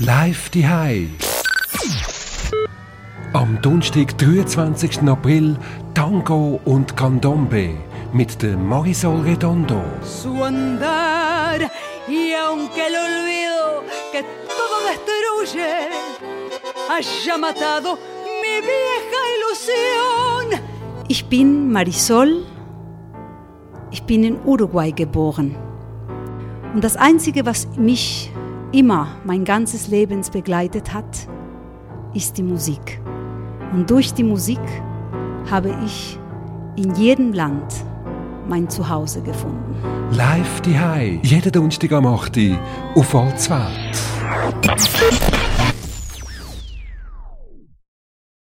Live die Am Donnerstag, 23. April, Tango und Candombe mit der Marisol Redondo. Su andar, y aunque el olvido que todo destruye haya matado mi vieja ilusión. Ich bin Marisol. Ich bin in Uruguay geboren. Und das Einzige, was mich immer mein ganzes Leben begleitet hat, ist die Musik. Und durch die Musik habe ich in jedem Land mein Zuhause gefunden. Live die Jeden Donnerstag am 8. auf Allzweit.